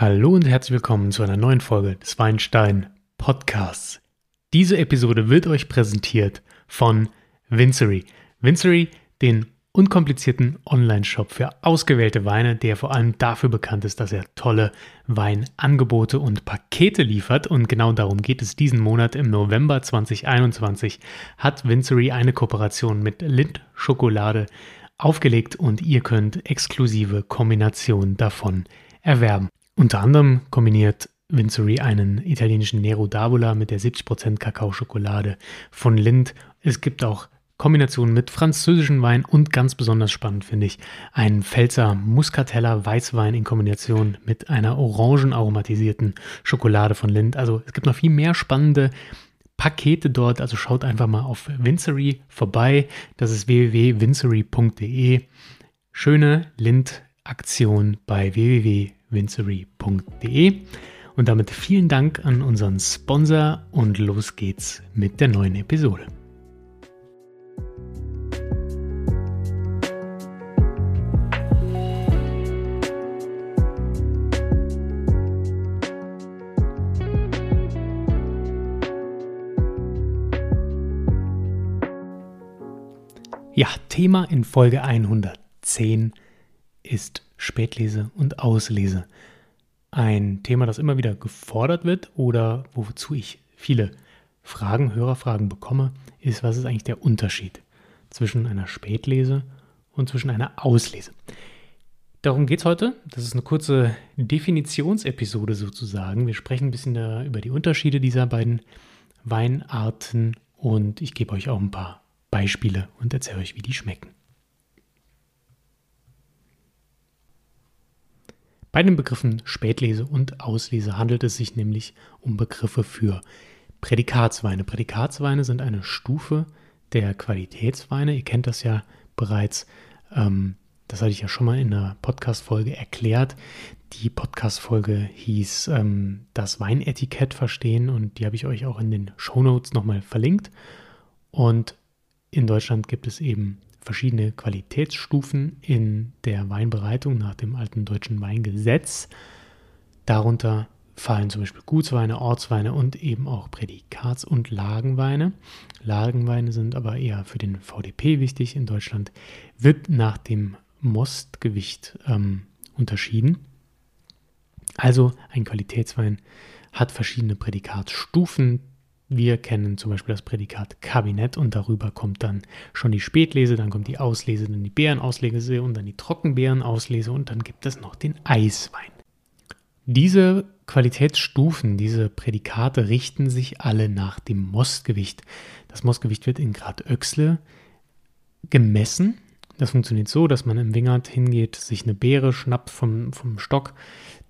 Hallo und herzlich willkommen zu einer neuen Folge des Weinstein Podcasts. Diese Episode wird euch präsentiert von Vincery. Vincery, den unkomplizierten Online-Shop für ausgewählte Weine, der vor allem dafür bekannt ist, dass er tolle Weinangebote und Pakete liefert. Und genau darum geht es diesen Monat. Im November 2021 hat Vincery eine Kooperation mit Lind Schokolade aufgelegt und ihr könnt exklusive Kombinationen davon erwerben. Unter anderem kombiniert Vincery einen italienischen Nero d'Avola mit der 70% Kakaoschokolade von Lind. Es gibt auch Kombinationen mit französischen Wein und ganz besonders spannend finde ich einen Pfälzer Muscatella Weißwein in Kombination mit einer orangenaromatisierten Schokolade von Lind. Also es gibt noch viel mehr spannende Pakete dort, also schaut einfach mal auf Vincery vorbei. Das ist www.vincery.de. Schöne Lind-Aktion bei www.vincery.de. Und damit vielen Dank an unseren Sponsor und los geht's mit der neuen Episode. Ja, Thema in Folge 110 ist Spätlese und Auslese. Ein Thema, das immer wieder gefordert wird oder wozu ich viele Fragen, Hörerfragen bekomme, ist, was ist eigentlich der Unterschied zwischen einer Spätlese und zwischen einer Auslese? Darum geht es heute. Das ist eine kurze Definitionsepisode sozusagen. Wir sprechen ein bisschen über die Unterschiede dieser beiden Weinarten und ich gebe euch auch ein paar Beispiele und erzähle euch, wie die schmecken. Bei den Begriffen Spätlese und Auslese handelt es sich nämlich um Begriffe für Prädikatsweine. Prädikatsweine sind eine Stufe der Qualitätsweine. Ihr kennt das ja bereits. Ähm, das hatte ich ja schon mal in einer Podcast-Folge erklärt. Die Podcast-Folge hieß ähm, Das Weinetikett verstehen und die habe ich euch auch in den Show Notes nochmal verlinkt. Und in Deutschland gibt es eben verschiedene Qualitätsstufen in der Weinbereitung nach dem alten deutschen Weingesetz. Darunter fallen zum Beispiel Gutsweine, Ortsweine und eben auch Prädikats- und Lagenweine. Lagenweine sind aber eher für den VDP wichtig. In Deutschland wird nach dem Mostgewicht ähm, unterschieden. Also ein Qualitätswein hat verschiedene Prädikatsstufen. Wir kennen zum Beispiel das Prädikat Kabinett und darüber kommt dann schon die Spätlese, dann kommt die Auslese, dann die Beerenauslese und dann die Trockenbeerenauslese und dann gibt es noch den Eiswein. Diese Qualitätsstufen, diese Prädikate richten sich alle nach dem Mostgewicht. Das Mostgewicht wird in Grad Öxle gemessen. Das funktioniert so, dass man im Wingert hingeht, sich eine Beere schnappt vom, vom Stock,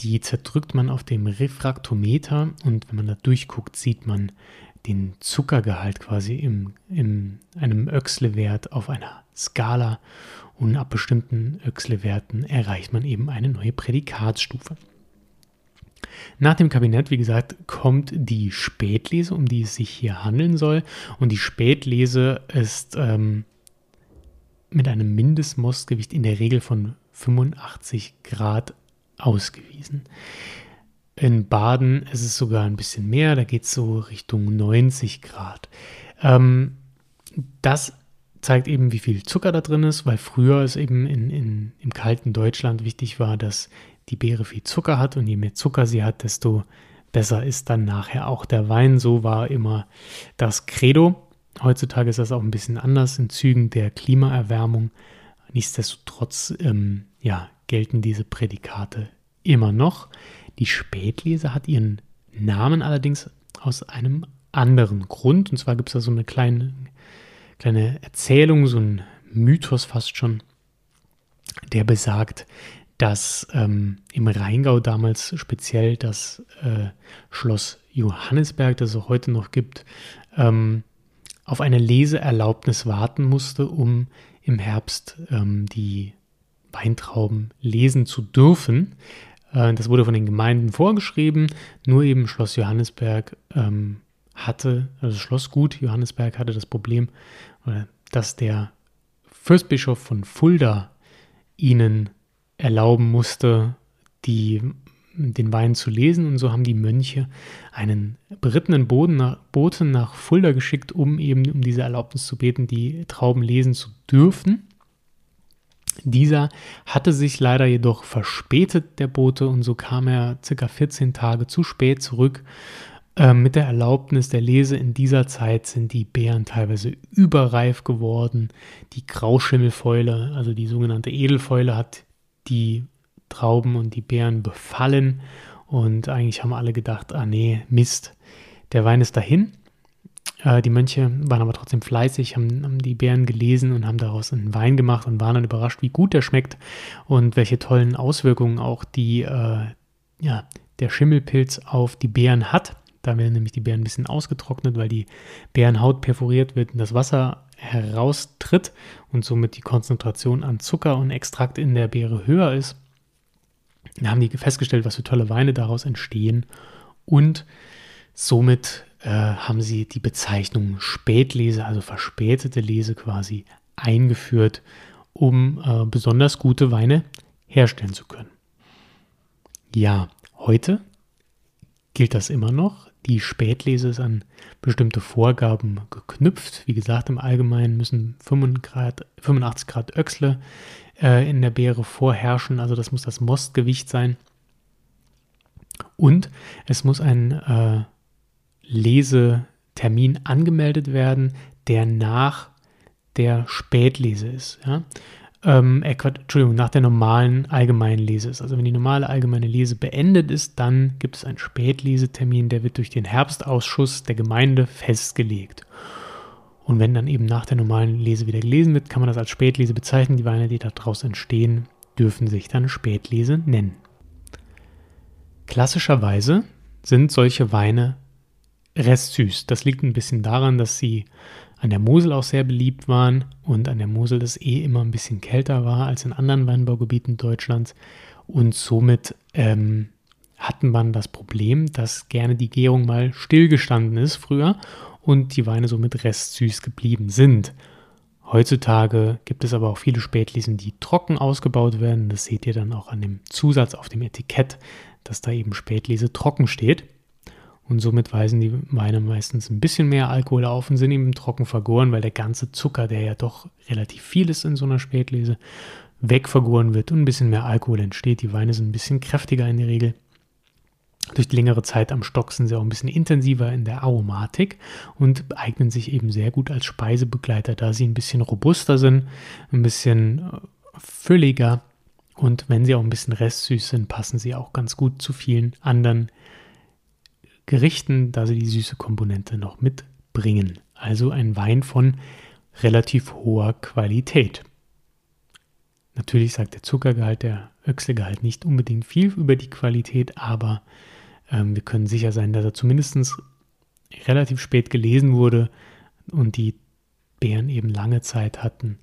die zerdrückt man auf dem Refraktometer und wenn man da durchguckt, sieht man den Zuckergehalt quasi in im, einem Öxle-Wert auf einer Skala und ab bestimmten Öxle-Werten erreicht man eben eine neue Prädikatsstufe. Nach dem Kabinett, wie gesagt, kommt die Spätlese, um die es sich hier handeln soll. Und die Spätlese ist ähm, mit einem Mindestmostgewicht in der Regel von 85 Grad ausgewiesen. In Baden ist es sogar ein bisschen mehr, da geht es so Richtung 90 Grad. Ähm, das zeigt eben, wie viel Zucker da drin ist, weil früher es eben in, in, im kalten Deutschland wichtig war, dass die Beere viel Zucker hat und je mehr Zucker sie hat, desto besser ist dann nachher auch der Wein. So war immer das Credo. Heutzutage ist das auch ein bisschen anders in Zügen der Klimaerwärmung. Nichtsdestotrotz ähm, ja, gelten diese Prädikate immer noch. Die Spätlese hat ihren Namen allerdings aus einem anderen Grund. Und zwar gibt es da so eine kleine, kleine Erzählung, so ein Mythos fast schon, der besagt, dass ähm, im Rheingau damals speziell das äh, Schloss Johannesberg, das es heute noch gibt, ähm, auf eine Leseerlaubnis warten musste, um im Herbst ähm, die Weintrauben lesen zu dürfen. Äh, das wurde von den Gemeinden vorgeschrieben. Nur eben Schloss Johannesberg ähm, hatte, also Schlossgut Johannesberg hatte das Problem, dass der Fürstbischof von Fulda ihnen erlauben musste, die den Wein zu lesen. Und so haben die Mönche einen berittenen Boden nach, Boten nach Fulda geschickt, um eben um diese Erlaubnis zu beten, die Trauben lesen zu dürfen. Dieser hatte sich leider jedoch verspätet, der Bote, und so kam er circa 14 Tage zu spät zurück. Ähm, mit der Erlaubnis der Lese in dieser Zeit sind die Beeren teilweise überreif geworden. Die Grauschimmelfäule, also die sogenannte Edelfäule, hat die Trauben und die Beeren befallen. Und eigentlich haben alle gedacht, ah nee, Mist, der Wein ist dahin. Äh, die Mönche waren aber trotzdem fleißig, haben, haben, die Beeren gelesen und haben daraus einen Wein gemacht und waren dann überrascht, wie gut der schmeckt und welche tollen Auswirkungen auch die, äh, ja, der Schimmelpilz auf die Beeren hat. Da werden nämlich die Beeren ein bisschen ausgetrocknet, weil die Beerenhaut perforiert wird und das Wasser heraustritt und somit die Konzentration an Zucker und Extrakt in der Beere höher ist. Da haben die festgestellt, was für tolle Weine daraus entstehen und somit äh, haben sie die Bezeichnung Spätlese, also verspätete Lese quasi eingeführt, um äh, besonders gute Weine herstellen zu können. Ja, heute gilt das immer noch. Die Spätlese ist an bestimmte Vorgaben geknüpft. Wie gesagt, im Allgemeinen müssen 85 Grad Öchsle äh, in der Beere vorherrschen. Also das muss das Mostgewicht sein. Und es muss ein äh, Lesetermin angemeldet werden, der nach der Spätlese ist. Ja? Ähm, äh, Entschuldigung, nach der normalen allgemeinen Lese ist. Also wenn die normale allgemeine Lese beendet ist, dann gibt es einen Spätlesetermin, der wird durch den Herbstausschuss der Gemeinde festgelegt. Und wenn dann eben nach der normalen Lese wieder gelesen wird, kann man das als Spätlese bezeichnen. Die Weine, die daraus entstehen, dürfen sich dann Spätlese nennen. Klassischerweise sind solche Weine restsüß. Das liegt ein bisschen daran, dass sie an der Mosel auch sehr beliebt waren und an der Mosel es eh immer ein bisschen kälter war als in anderen Weinbaugebieten Deutschlands. Und somit ähm, hatten man das Problem, dass gerne die Gärung mal stillgestanden ist früher und die Weine somit restsüß geblieben sind. Heutzutage gibt es aber auch viele Spätlesen, die trocken ausgebaut werden. Das seht ihr dann auch an dem Zusatz auf dem Etikett, dass da eben Spätlese trocken steht. Und somit weisen die Weine meistens ein bisschen mehr Alkohol auf und sind eben trocken vergoren, weil der ganze Zucker, der ja doch relativ viel ist in so einer Spätlese, wegvergoren wird und ein bisschen mehr Alkohol entsteht. Die Weine sind ein bisschen kräftiger in der Regel. Durch die längere Zeit am Stock sind sie auch ein bisschen intensiver in der Aromatik und eignen sich eben sehr gut als Speisebegleiter, da sie ein bisschen robuster sind, ein bisschen äh, fülliger und wenn sie auch ein bisschen restsüß sind, passen sie auch ganz gut zu vielen anderen Gerichten, da sie die süße Komponente noch mitbringen. Also ein Wein von relativ hoher Qualität. Natürlich sagt der Zuckergehalt, der Öchselgehalt nicht unbedingt viel über die Qualität, aber ähm, wir können sicher sein, dass er zumindest relativ spät gelesen wurde und die Beeren eben lange Zeit hatten,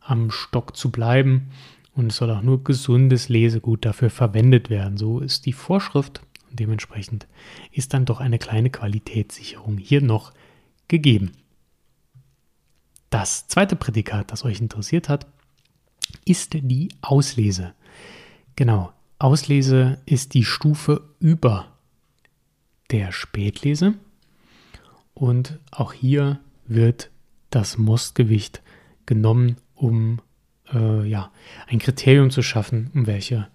am Stock zu bleiben. Und es soll auch nur gesundes Lesegut dafür verwendet werden. So ist die Vorschrift dementsprechend ist dann doch eine kleine Qualitätssicherung hier noch gegeben. Das zweite Prädikat, das euch interessiert hat, ist die Auslese. Genau, Auslese ist die Stufe über der Spätlese und auch hier wird das Mostgewicht genommen, um äh, ja, ein Kriterium zu schaffen, um welche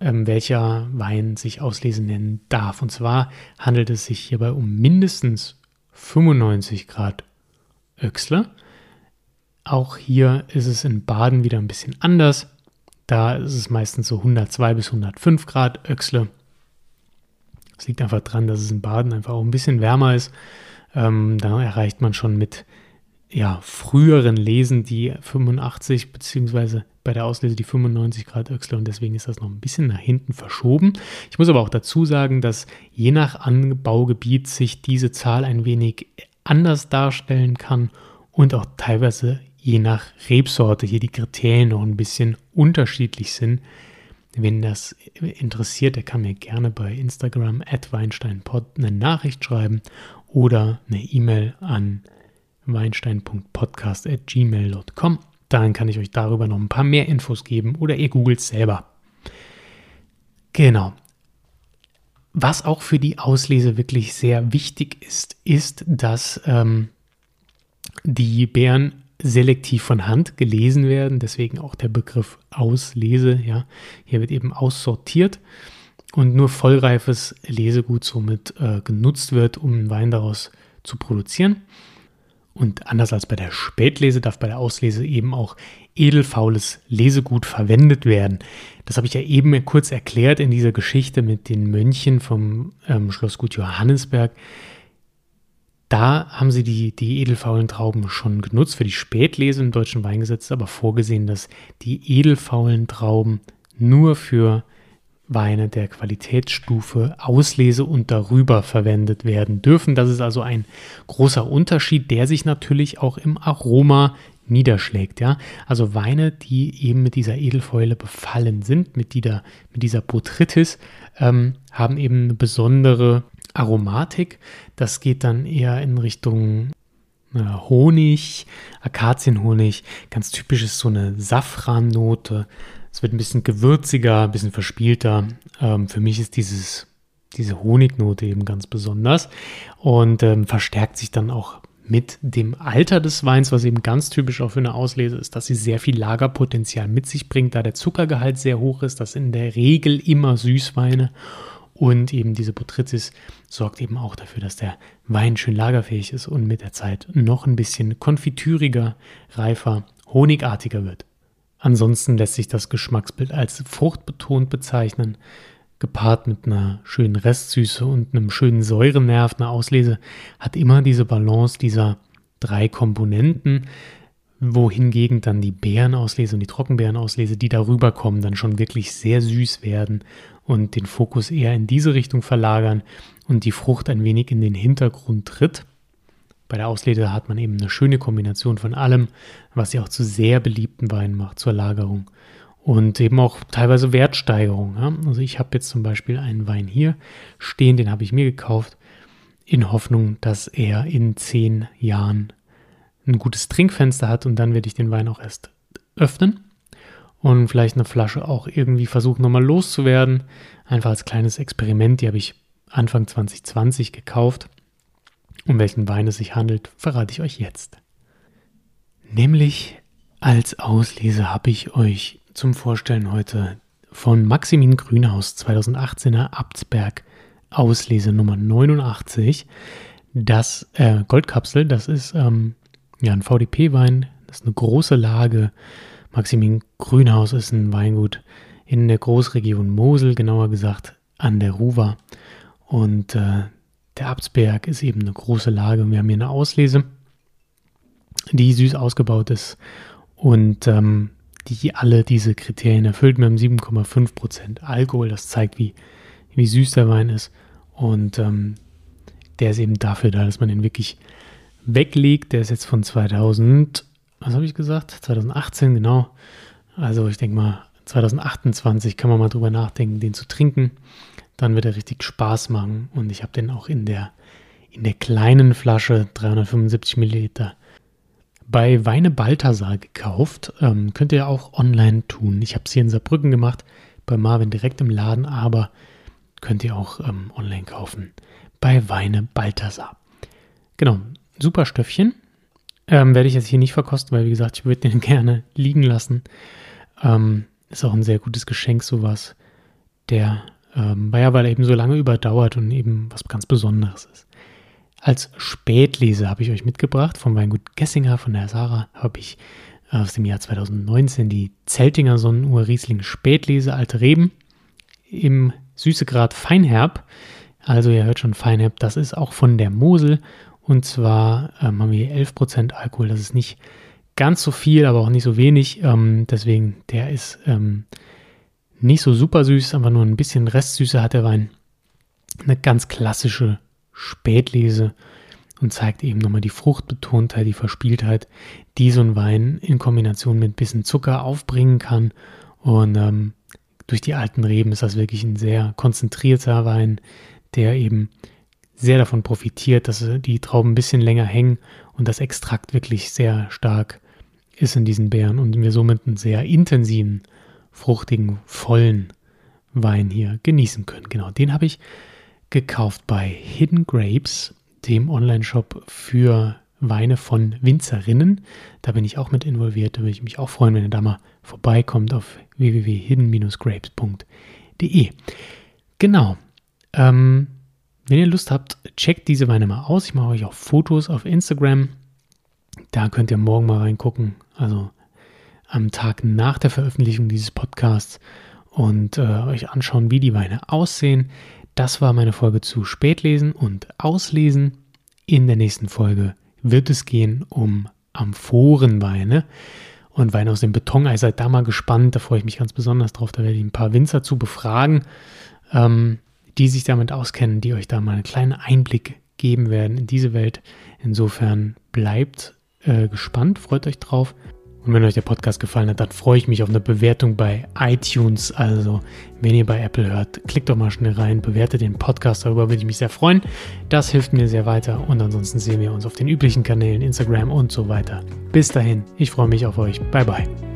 ähm, welcher Wein sich auslesen nennen darf. Und zwar handelt es sich hierbei um mindestens 95 Grad Öxle. Auch hier ist es in Baden wieder ein bisschen anders. Da ist es meistens so 102 bis 105 Grad Öxle. Das liegt einfach daran, dass es in Baden einfach auch ein bisschen wärmer ist. Ähm, da erreicht man schon mit ja, früheren Lesen die 85 beziehungsweise bei der Auslese die 95 Grad Öchsle und deswegen ist das noch ein bisschen nach hinten verschoben. Ich muss aber auch dazu sagen, dass je nach Anbaugebiet sich diese Zahl ein wenig anders darstellen kann und auch teilweise je nach Rebsorte hier die Kriterien noch ein bisschen unterschiedlich sind. Wenn das interessiert, der kann mir gerne bei Instagram at weinsteinpod eine Nachricht schreiben oder eine E-Mail an weinstein.podcast.gmail.com. Dann kann ich euch darüber noch ein paar mehr Infos geben oder ihr googelt selber. Genau. Was auch für die Auslese wirklich sehr wichtig ist, ist, dass ähm, die Beeren selektiv von Hand gelesen werden, deswegen auch der Begriff Auslese. Ja. Hier wird eben aussortiert und nur vollreifes Lesegut somit äh, genutzt wird, um Wein daraus zu produzieren. Und anders als bei der Spätlese darf bei der Auslese eben auch edelfaules Lesegut verwendet werden. Das habe ich ja eben kurz erklärt in dieser Geschichte mit den Mönchen vom ähm, Schlossgut Johannesberg. Da haben sie die, die edelfaulen Trauben schon genutzt für die Spätlese im deutschen Weingesetz, aber vorgesehen, dass die edelfaulen Trauben nur für Weine der Qualitätsstufe Auslese und darüber verwendet werden dürfen. Das ist also ein großer Unterschied, der sich natürlich auch im Aroma niederschlägt. Ja? Also Weine, die eben mit dieser Edelfäule befallen sind, mit dieser, mit dieser Botrytis, ähm, haben eben eine besondere Aromatik. Das geht dann eher in Richtung äh, Honig, Akazienhonig. Ganz typisch ist so eine Safrannote. Es wird ein bisschen gewürziger, ein bisschen verspielter. Ähm, für mich ist dieses, diese Honignote eben ganz besonders und ähm, verstärkt sich dann auch mit dem Alter des Weins, was eben ganz typisch auch für eine Auslese ist, dass sie sehr viel Lagerpotenzial mit sich bringt, da der Zuckergehalt sehr hoch ist, das in der Regel immer Süßweine und eben diese Botrytis sorgt eben auch dafür, dass der Wein schön lagerfähig ist und mit der Zeit noch ein bisschen konfitüriger, reifer, honigartiger wird. Ansonsten lässt sich das Geschmacksbild als fruchtbetont bezeichnen, gepaart mit einer schönen Restsüße und einem schönen Säurenerv. Eine Auslese hat immer diese Balance dieser drei Komponenten, wohingegen dann die Beerenauslese und die Trockenbeerenauslese, die darüber kommen, dann schon wirklich sehr süß werden und den Fokus eher in diese Richtung verlagern und die Frucht ein wenig in den Hintergrund tritt. Bei der Auslese hat man eben eine schöne Kombination von allem, was sie auch zu sehr beliebten Weinen macht, zur Lagerung. Und eben auch teilweise Wertsteigerung. Ja? Also ich habe jetzt zum Beispiel einen Wein hier stehen, den habe ich mir gekauft, in Hoffnung, dass er in zehn Jahren ein gutes Trinkfenster hat und dann werde ich den Wein auch erst öffnen und vielleicht eine Flasche auch irgendwie versuchen nochmal loszuwerden. Einfach als kleines Experiment, die habe ich Anfang 2020 gekauft um welchen Wein es sich handelt, verrate ich euch jetzt. Nämlich als Auslese habe ich euch zum Vorstellen heute von Maximin Grünhaus 2018er Abtsberg Auslese Nummer 89. Das äh, Goldkapsel, das ist ähm, ja ein VDP-Wein, das ist eine große Lage. Maximin Grünhaus ist ein Weingut in der Großregion Mosel, genauer gesagt an der Ruwer. Und äh, der Abtsberg ist eben eine große Lage und wir haben hier eine Auslese, die süß ausgebaut ist und ähm, die alle diese Kriterien erfüllt. Wir haben 7,5% Alkohol, das zeigt, wie, wie süß der Wein ist. Und ähm, der ist eben dafür da, dass man den wirklich weglegt. Der ist jetzt von 2000, was habe ich gesagt? 2018, genau. Also ich denke mal, 2028 kann man mal drüber nachdenken, den zu trinken dann wird er richtig Spaß machen. Und ich habe den auch in der, in der kleinen Flasche, 375 Milliliter, bei Weine Balthasar gekauft. Ähm, könnt ihr auch online tun. Ich habe es hier in Saarbrücken gemacht, bei Marvin direkt im Laden, aber könnt ihr auch ähm, online kaufen. Bei Weine Balthasar. Genau, super Stöffchen. Ähm, werde ich jetzt hier nicht verkosten, weil wie gesagt, ich würde den gerne liegen lassen. Ähm, ist auch ein sehr gutes Geschenk, sowas. Der ähm, ja, weil er eben so lange überdauert und eben was ganz Besonderes ist. Als Spätlese habe ich euch mitgebracht vom Weingut Gessinger von der Sarah habe ich aus dem Jahr 2019 die Zeltinger Sonnenuhr Riesling Spätlese Alte Reben im Süßegrad Feinherb. Also ihr hört schon Feinherb, das ist auch von der Mosel und zwar ähm, haben wir hier 11% Alkohol, das ist nicht ganz so viel, aber auch nicht so wenig. Ähm, deswegen, der ist ähm, nicht so super süß, aber nur ein bisschen Restsüße hat der Wein. Eine ganz klassische Spätlese und zeigt eben nochmal die Fruchtbetontheit, die Verspieltheit, die so ein Wein in Kombination mit ein bisschen Zucker aufbringen kann. Und ähm, durch die alten Reben ist das wirklich ein sehr konzentrierter Wein, der eben sehr davon profitiert, dass die Trauben ein bisschen länger hängen und das Extrakt wirklich sehr stark ist in diesen Beeren und wir somit einen sehr intensiven fruchtigen, vollen Wein hier genießen können. Genau, den habe ich gekauft bei Hidden Grapes, dem Online-Shop für Weine von Winzerinnen. Da bin ich auch mit involviert. Da würde ich mich auch freuen, wenn ihr da mal vorbeikommt auf www.hidden-grapes.de. Genau. Ähm, wenn ihr Lust habt, checkt diese Weine mal aus. Ich mache euch auch Fotos auf Instagram. Da könnt ihr morgen mal reingucken. Also am Tag nach der Veröffentlichung dieses Podcasts und äh, euch anschauen, wie die Weine aussehen. Das war meine Folge zu Spätlesen und Auslesen. In der nächsten Folge wird es gehen um Amphorenweine und Weine aus dem Betonei. Seid da mal gespannt, da freue ich mich ganz besonders drauf. Da werde ich ein paar Winzer zu befragen, ähm, die sich damit auskennen, die euch da mal einen kleinen Einblick geben werden in diese Welt. Insofern bleibt äh, gespannt, freut euch drauf. Und wenn euch der Podcast gefallen hat, dann freue ich mich auf eine Bewertung bei iTunes. Also, wenn ihr bei Apple hört, klickt doch mal schnell rein, bewertet den Podcast. Darüber würde ich mich sehr freuen. Das hilft mir sehr weiter. Und ansonsten sehen wir uns auf den üblichen Kanälen, Instagram und so weiter. Bis dahin, ich freue mich auf euch. Bye, bye.